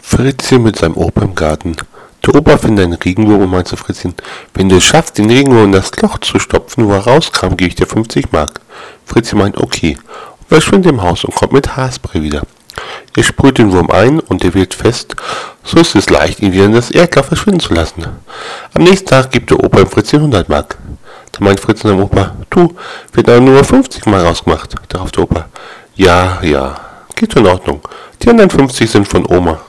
Fritzchen mit seinem Opa im Garten. Der Opa findet einen Regenwurm und meint zu Fritzchen, wenn du es schaffst, den Regenwurm in das Loch zu stopfen, wo er rauskam, gebe ich dir 50 Mark. Fritzchen meint, okay, und verschwindet im Haus und kommt mit Haarspray wieder. Er sprüht den Wurm ein und er wird fest, so ist es leicht, ihn wieder in das Erdloch verschwinden zu lassen. Am nächsten Tag gibt der Opa ihm Fritzchen 100 Mark. Da meint Fritzchen am Opa, du, wird aber nur 50 Mal rausgemacht. Darauf der Opa, ja, ja, geht in Ordnung. Die anderen 50 sind von Oma.